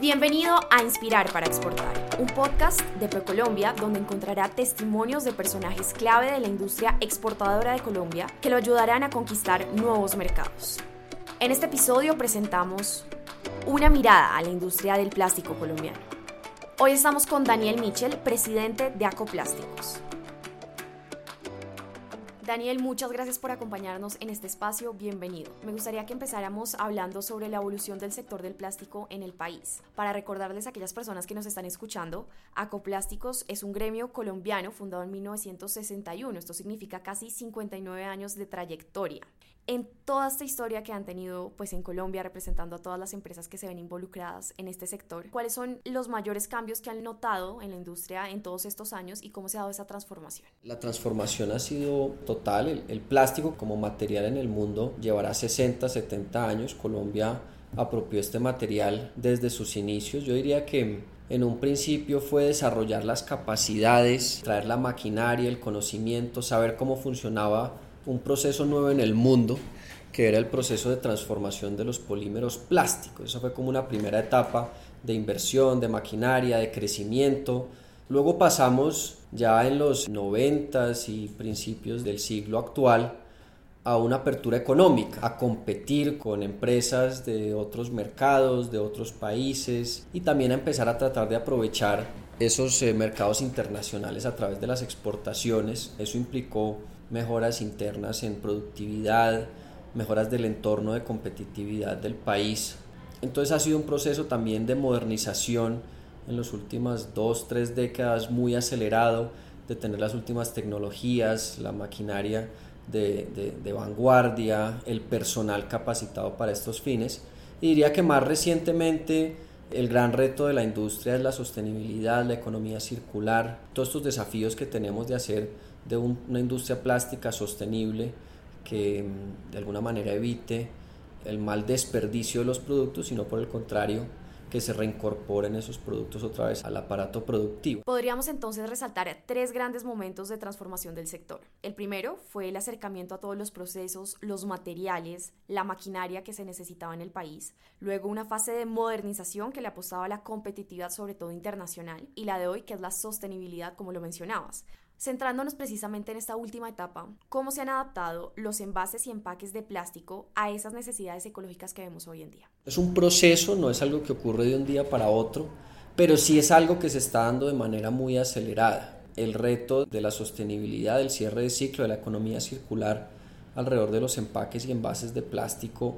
Bienvenido a Inspirar para Exportar, un podcast de ProColombia donde encontrará testimonios de personajes clave de la industria exportadora de Colombia que lo ayudarán a conquistar nuevos mercados. En este episodio presentamos una mirada a la industria del plástico colombiano. Hoy estamos con Daniel Michel, presidente de Acoplásticos. Daniel, muchas gracias por acompañarnos en este espacio. Bienvenido. Me gustaría que empezáramos hablando sobre la evolución del sector del plástico en el país. Para recordarles a aquellas personas que nos están escuchando, Acoplásticos es un gremio colombiano fundado en 1961. Esto significa casi 59 años de trayectoria en toda esta historia que han tenido pues en Colombia representando a todas las empresas que se ven involucradas en este sector, ¿cuáles son los mayores cambios que han notado en la industria en todos estos años y cómo se ha dado esa transformación? La transformación ha sido total, el, el plástico como material en el mundo llevará 60, 70 años, Colombia apropió este material desde sus inicios, yo diría que en un principio fue desarrollar las capacidades, traer la maquinaria, el conocimiento, saber cómo funcionaba un proceso nuevo en el mundo, que era el proceso de transformación de los polímeros plásticos. Eso fue como una primera etapa de inversión, de maquinaria, de crecimiento. Luego pasamos ya en los 90 y principios del siglo actual a una apertura económica, a competir con empresas de otros mercados, de otros países y también a empezar a tratar de aprovechar esos eh, mercados internacionales a través de las exportaciones. Eso implicó mejoras internas en productividad, mejoras del entorno de competitividad del país. Entonces ha sido un proceso también de modernización en las últimas dos, tres décadas muy acelerado, de tener las últimas tecnologías, la maquinaria de, de, vanguardia, el personal capacitado para estos fines. Y diría que más recientemente el gran reto de la industria es la sostenibilidad, la economía circular, todos estos desafíos que tenemos de hacer de una industria plástica sostenible que mm, de alguna manera evite el mal desperdicio de los productos, sino por el contrario, que se reincorporen esos productos otra vez al aparato productivo. Podríamos entonces resaltar tres grandes momentos de transformación del sector. El primero fue el acercamiento a todos los procesos, los materiales, la maquinaria que se necesitaba en el país. Luego una fase de modernización que le apostaba a la competitividad, sobre todo internacional. Y la de hoy, que es la sostenibilidad, como lo mencionabas. Centrándonos precisamente en esta última etapa, ¿cómo se han adaptado los envases y empaques de plástico a esas necesidades ecológicas que vemos hoy en día? Es un proceso, no es algo que ocurre de un día para otro, pero sí es algo que se está dando de manera muy acelerada. El reto de la sostenibilidad, del cierre de ciclo, de la economía circular alrededor de los empaques y envases de plástico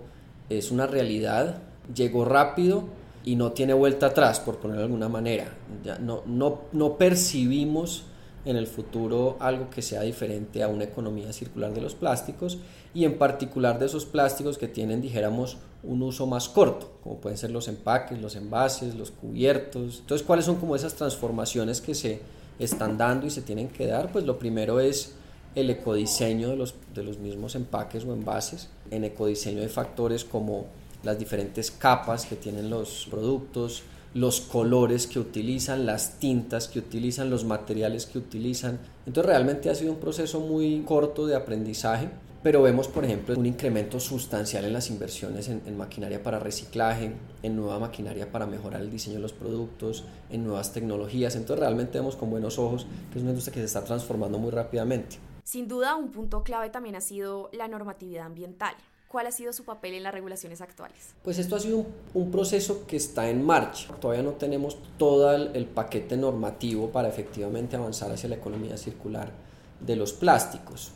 es una realidad, llegó rápido y no tiene vuelta atrás, por ponerlo de alguna manera. No, no, no percibimos en el futuro algo que sea diferente a una economía circular de los plásticos y en particular de esos plásticos que tienen, dijéramos, un uso más corto, como pueden ser los empaques, los envases, los cubiertos. Entonces, ¿cuáles son como esas transformaciones que se están dando y se tienen que dar? Pues lo primero es el ecodiseño de los, de los mismos empaques o envases. En ecodiseño hay factores como las diferentes capas que tienen los productos, los colores que utilizan, las tintas que utilizan, los materiales que utilizan. Entonces realmente ha sido un proceso muy corto de aprendizaje, pero vemos por ejemplo un incremento sustancial en las inversiones en, maquinaria para reciclaje, en nueva maquinaria para mejorar el diseño de los productos, en nuevas tecnologías. Entonces realmente vemos con buenos ojos que es una industria que se está transformando muy rápidamente. Sin duda, un punto clave también ha sido la normatividad ambiental. ¿Cuál ha sido su papel en las regulaciones actuales? Pues esto ha sido un, proceso que está en marcha. Todavía no tenemos todo el, paquete normativo para efectivamente avanzar hacia la economía circular de los plásticos.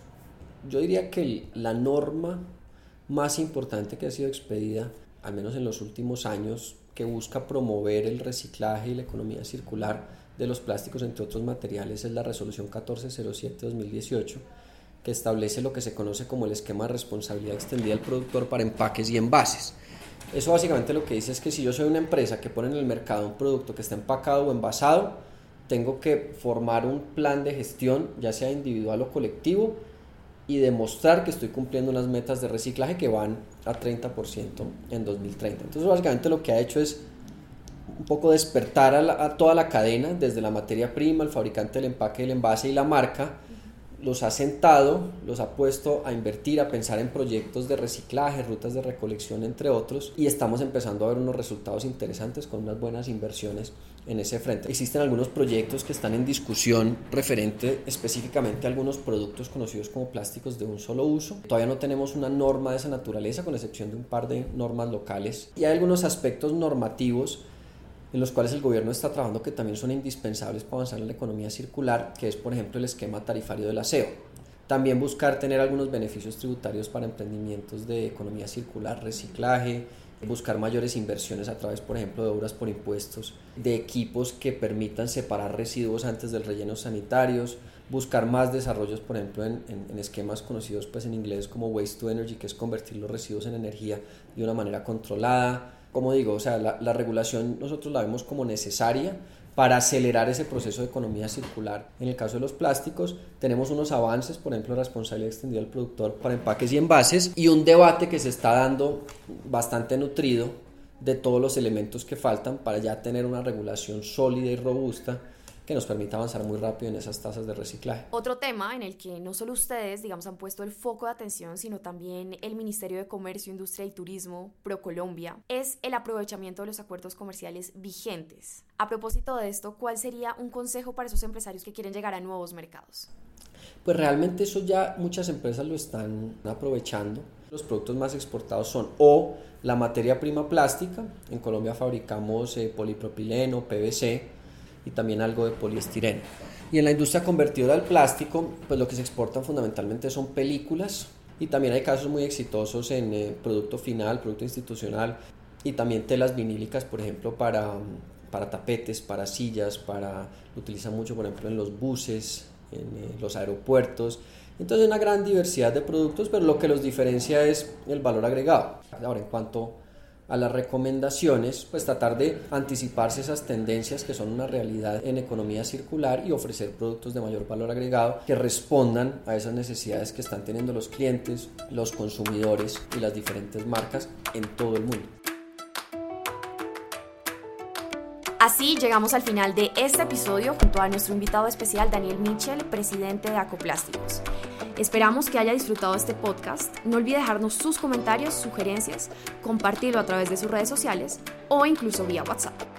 Yo diría que la norma más importante que ha sido expedida, al menos en los últimos años, que busca promover el reciclaje y la economía circular de los plásticos, entre otros materiales, es la resolución 1407-2018 que establece lo que se conoce como el esquema de responsabilidad extendida del productor para empaques y envases. Eso básicamente lo que dice es que si yo soy una empresa que pone en el mercado un producto que está empacado o envasado, tengo que formar un plan de gestión, ya sea individual o colectivo, y demostrar que estoy cumpliendo unas metas de reciclaje que van a 30% en 2030. Entonces básicamente lo que ha hecho es un poco despertar a, a toda la cadena, desde la materia prima, el fabricante del empaque, el envase y la marca, los ha sentado, los ha puesto a invertir, a pensar en proyectos de reciclaje, rutas de recolección, entre otros, y estamos empezando a ver unos resultados interesantes con unas buenas inversiones en ese frente. Existen algunos proyectos que están en discusión referente específicamente a algunos productos conocidos como plásticos de un solo uso. Todavía no tenemos una norma de esa naturaleza, con excepción de un par de normas locales, y hay algunos aspectos normativos en los cuales el gobierno está trabajando que también son indispensables para avanzar en la economía circular, que es por ejemplo el esquema tarifario del aseo. También buscar tener algunos beneficios tributarios para emprendimientos de economía circular, reciclaje, buscar mayores inversiones a través, por ejemplo, de obras por impuestos, de equipos que permitan separar residuos antes del relleno sanitarios, buscar más desarrollos, por ejemplo, en, esquemas conocidos pues en inglés como waste to energy, que es convertir los residuos en energía de una manera controlada, como digo, o sea, la, regulación nosotros la vemos como necesaria para acelerar ese proceso de economía circular. En el caso de los plásticos, tenemos unos avances, por ejemplo, responsabilidad extendida del productor para empaques y envases, y un debate que se está dando bastante nutrido de todos los elementos que faltan para ya tener una regulación sólida y robusta que nos permita avanzar muy rápido en esas tasas de reciclaje. Otro tema en el que no solo ustedes, digamos, han puesto el foco de atención, sino también el Ministerio de Comercio, Industria y Turismo, ProColombia, es el aprovechamiento de los acuerdos comerciales vigentes. A propósito de esto, ¿cuál sería un consejo para esos empresarios que quieren llegar a nuevos mercados? Pues realmente eso ya muchas empresas lo están aprovechando. Los productos más exportados son o la materia prima plástica, en Colombia fabricamos eh, polipropileno, PVC, y también algo de poliestireno. Y en la industria convertidora del plástico, pues lo que se exportan fundamentalmente son películas y también hay casos muy exitosos en eh, producto final, producto institucional y también telas vinílicas, por ejemplo, para, para tapetes, para sillas, para lo utilizan mucho, por ejemplo, en los buses, en eh, los aeropuertos. Entonces, una gran diversidad de productos, pero lo que los diferencia es el valor agregado. Ahora, en cuanto a las recomendaciones, pues tratar de anticiparse esas tendencias que son una realidad en economía circular y ofrecer productos de mayor valor agregado que respondan a esas necesidades que están teniendo los clientes, los consumidores y las diferentes marcas en todo el mundo. Así llegamos al final de este episodio junto a nuestro invitado especial Daniel Mitchell, presidente de Acoplásticos. Esperamos que haya disfrutado este podcast. No olvide dejarnos sus comentarios, sugerencias, compartirlo a través de sus redes sociales o incluso vía WhatsApp.